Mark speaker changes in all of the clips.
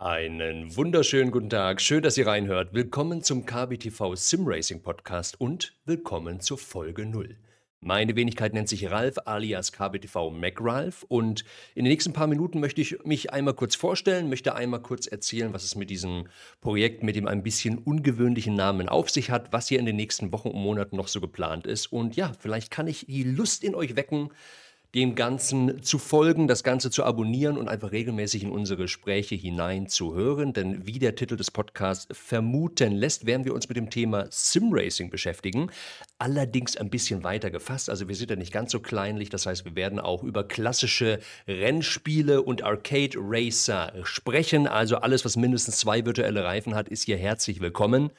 Speaker 1: Einen wunderschönen guten Tag. Schön, dass ihr reinhört. Willkommen zum KBTV Sim Racing Podcast und willkommen zur Folge 0. Meine Wenigkeit nennt sich Ralf alias KBTV MacRalf und in den nächsten paar Minuten möchte ich mich einmal kurz vorstellen, möchte einmal kurz erzählen, was es mit diesem Projekt mit dem ein bisschen ungewöhnlichen Namen auf sich hat, was hier in den nächsten Wochen und Monaten noch so geplant ist und ja, vielleicht kann ich die Lust in euch wecken, dem Ganzen zu folgen, das Ganze zu abonnieren und einfach regelmäßig in unsere Gespräche hineinzuhören. Denn wie der Titel des Podcasts vermuten lässt, werden wir uns mit dem Thema Simracing beschäftigen. Allerdings ein bisschen weiter gefasst. Also wir sind ja nicht ganz so kleinlich. Das heißt, wir werden auch über klassische Rennspiele und Arcade Racer sprechen. Also alles, was mindestens zwei virtuelle Reifen hat, ist hier herzlich willkommen.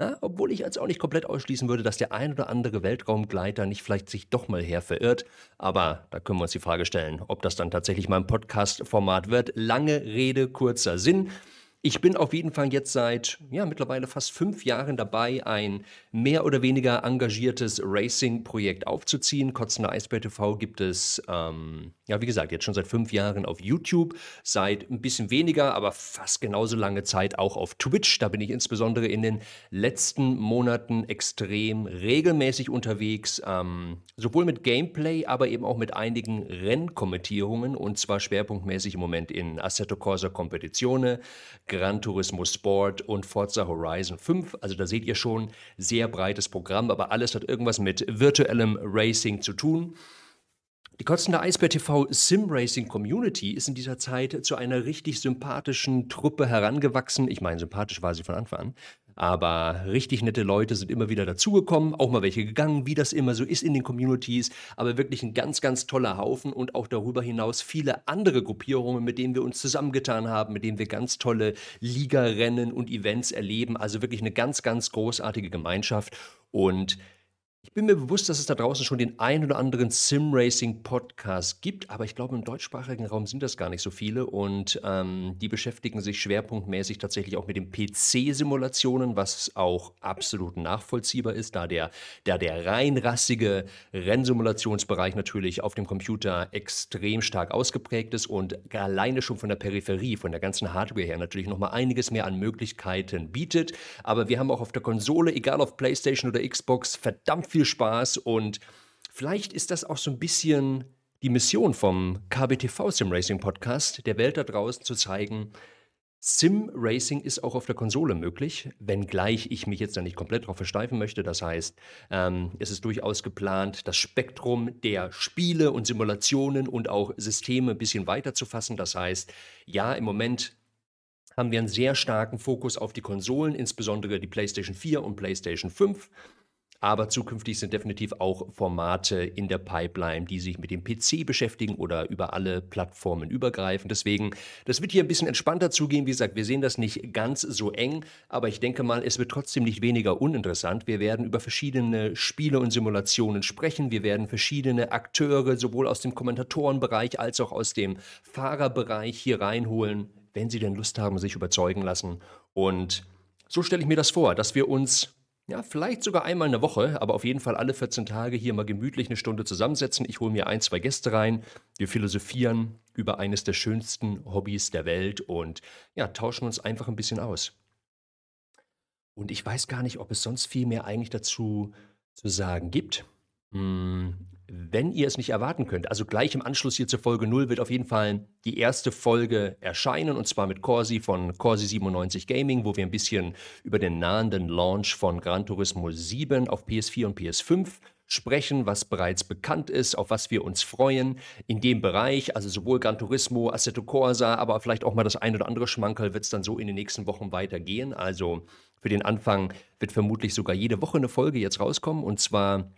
Speaker 1: Ja, obwohl ich jetzt auch nicht komplett ausschließen würde, dass der ein oder andere Weltraumgleiter nicht vielleicht sich doch mal her verirrt. Aber da können wir uns die Frage stellen, ob das dann tatsächlich mal ein Podcast-Format wird. Lange Rede, kurzer Sinn. Ich bin auf jeden Fall jetzt seit ja, mittlerweile fast fünf Jahren dabei, ein mehr oder weniger engagiertes Racing-Projekt aufzuziehen. Kotzender Eisbär TV gibt es, ähm, ja, wie gesagt, jetzt schon seit fünf Jahren auf YouTube, seit ein bisschen weniger, aber fast genauso lange Zeit auch auf Twitch. Da bin ich insbesondere in den letzten Monaten extrem regelmäßig unterwegs, ähm, sowohl mit Gameplay, aber eben auch mit einigen Rennkommentierungen und zwar schwerpunktmäßig im Moment in Assetto Corsa Competizione Gran Turismo Sport und Forza Horizon 5. Also da seht ihr schon, sehr breites Programm, aber alles hat irgendwas mit virtuellem Racing zu tun. Die Kotzende Eisbär TV Sim Racing Community ist in dieser Zeit zu einer richtig sympathischen Truppe herangewachsen. Ich meine, sympathisch war sie von Anfang an. Aber richtig nette Leute sind immer wieder dazugekommen, auch mal welche gegangen, wie das immer so ist in den Communities. Aber wirklich ein ganz, ganz toller Haufen und auch darüber hinaus viele andere Gruppierungen, mit denen wir uns zusammengetan haben, mit denen wir ganz tolle Ligarennen und Events erleben. Also wirklich eine ganz, ganz großartige Gemeinschaft. Und ich bin mir bewusst, dass es da draußen schon den ein oder anderen Sim-Racing-Podcast gibt, aber ich glaube, im deutschsprachigen Raum sind das gar nicht so viele und ähm, die beschäftigen sich schwerpunktmäßig tatsächlich auch mit den PC-Simulationen, was auch absolut nachvollziehbar ist, da der, da der rein rassige Rennsimulationsbereich natürlich auf dem Computer extrem stark ausgeprägt ist und alleine schon von der Peripherie, von der ganzen Hardware her natürlich nochmal einiges mehr an Möglichkeiten bietet. Aber wir haben auch auf der Konsole, egal auf PlayStation oder Xbox, verdammt viel Spaß und vielleicht ist das auch so ein bisschen die Mission vom KBTV Sim Racing Podcast, der Welt da draußen zu zeigen, Sim Racing ist auch auf der Konsole möglich, wenngleich ich mich jetzt da nicht komplett darauf versteifen möchte. Das heißt, ähm, es ist durchaus geplant, das Spektrum der Spiele und Simulationen und auch Systeme ein bisschen weiter zu fassen. Das heißt, ja, im Moment haben wir einen sehr starken Fokus auf die Konsolen, insbesondere die PlayStation 4 und PlayStation 5. Aber zukünftig sind definitiv auch Formate in der Pipeline, die sich mit dem PC beschäftigen oder über alle Plattformen übergreifen. Deswegen, das wird hier ein bisschen entspannter zugehen. Wie gesagt, wir sehen das nicht ganz so eng, aber ich denke mal, es wird trotzdem nicht weniger uninteressant. Wir werden über verschiedene Spiele und Simulationen sprechen. Wir werden verschiedene Akteure sowohl aus dem Kommentatorenbereich als auch aus dem Fahrerbereich hier reinholen, wenn sie denn Lust haben, sich überzeugen lassen. Und so stelle ich mir das vor, dass wir uns ja, vielleicht sogar einmal in der Woche, aber auf jeden Fall alle 14 Tage hier mal gemütlich eine Stunde zusammensetzen. Ich hole mir ein, zwei Gäste rein. Wir philosophieren über eines der schönsten Hobbys der Welt und ja, tauschen uns einfach ein bisschen aus. Und ich weiß gar nicht, ob es sonst viel mehr eigentlich dazu zu sagen gibt. Hm, wenn ihr es nicht erwarten könnt, also gleich im Anschluss hier zur Folge 0 wird auf jeden Fall die erste Folge erscheinen und zwar mit Corsi von Corsi 97 Gaming, wo wir ein bisschen über den nahenden Launch von Gran Turismo 7 auf PS4 und PS5 sprechen, was bereits bekannt ist, auf was wir uns freuen in dem Bereich, also sowohl Gran Turismo, Assetto Corsa, aber vielleicht auch mal das ein oder andere Schmankerl wird es dann so in den nächsten Wochen weitergehen. Also für den Anfang wird vermutlich sogar jede Woche eine Folge jetzt rauskommen und zwar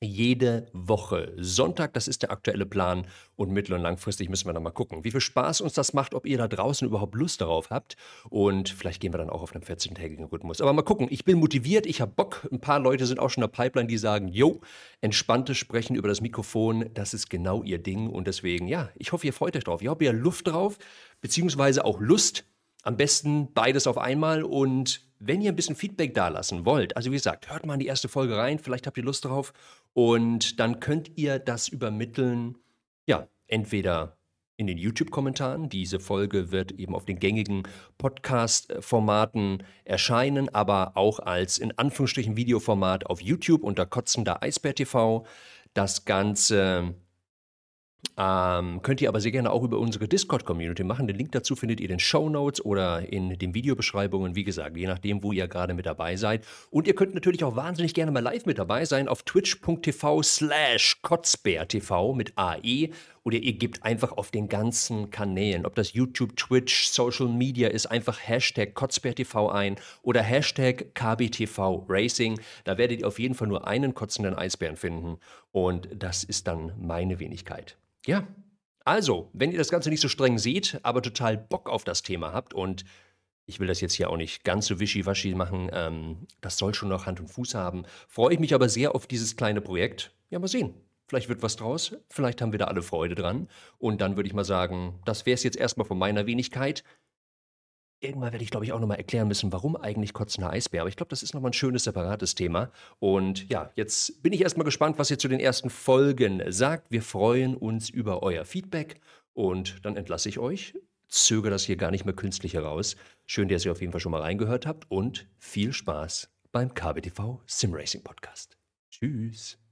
Speaker 1: jede Woche. Sonntag, das ist der aktuelle Plan. Und mittel- und langfristig müssen wir dann mal gucken, wie viel Spaß uns das macht, ob ihr da draußen überhaupt Lust darauf habt. Und vielleicht gehen wir dann auch auf einen 14-tägigen Rhythmus. Aber mal gucken, ich bin motiviert, ich habe Bock. Ein paar Leute sind auch schon in der Pipeline, die sagen, jo, entspannte Sprechen über das Mikrofon, das ist genau ihr Ding. Und deswegen, ja, ich hoffe, ihr freut euch drauf. Ich hoffe, ihr habt Luft drauf, beziehungsweise auch Lust. Am besten beides auf einmal und wenn ihr ein bisschen Feedback dalassen wollt, also wie gesagt, hört mal in die erste Folge rein, vielleicht habt ihr Lust drauf und dann könnt ihr das übermitteln, ja, entweder in den YouTube-Kommentaren. Diese Folge wird eben auf den gängigen Podcast-Formaten erscheinen, aber auch als in Anführungsstrichen Videoformat auf YouTube unter Kotzender Eisbär TV. Das Ganze ähm, könnt ihr aber sehr gerne auch über unsere Discord-Community machen. Den Link dazu findet ihr in den Show Notes oder in den Videobeschreibungen. Wie gesagt, je nachdem, wo ihr gerade mit dabei seid. Und ihr könnt natürlich auch wahnsinnig gerne mal live mit dabei sein auf twitch.tv slash kotzbärtv mit AE. Oder ihr gebt einfach auf den ganzen Kanälen, ob das YouTube, Twitch, Social Media ist, einfach Hashtag KotzbärTV ein oder Hashtag KBTV Racing. Da werdet ihr auf jeden Fall nur einen kotzenden Eisbären finden. Und das ist dann meine Wenigkeit. Ja, also, wenn ihr das Ganze nicht so streng seht, aber total Bock auf das Thema habt und ich will das jetzt hier auch nicht ganz so wischiwaschi machen, ähm, das soll schon noch Hand und Fuß haben, freue ich mich aber sehr auf dieses kleine Projekt. Ja, mal sehen. Vielleicht wird was draus, vielleicht haben wir da alle Freude dran. Und dann würde ich mal sagen, das wäre es jetzt erstmal von meiner Wenigkeit. Irgendwann werde ich, glaube ich, auch nochmal erklären müssen, warum eigentlich kotzender Eisbär. Aber ich glaube, das ist nochmal ein schönes, separates Thema. Und ja, jetzt bin ich erstmal gespannt, was ihr zu den ersten Folgen sagt. Wir freuen uns über euer Feedback. Und dann entlasse ich euch. Zögere das hier gar nicht mehr künstlich heraus. Schön, dass ihr auf jeden Fall schon mal reingehört habt. Und viel Spaß beim KBTV Simracing Podcast. Tschüss.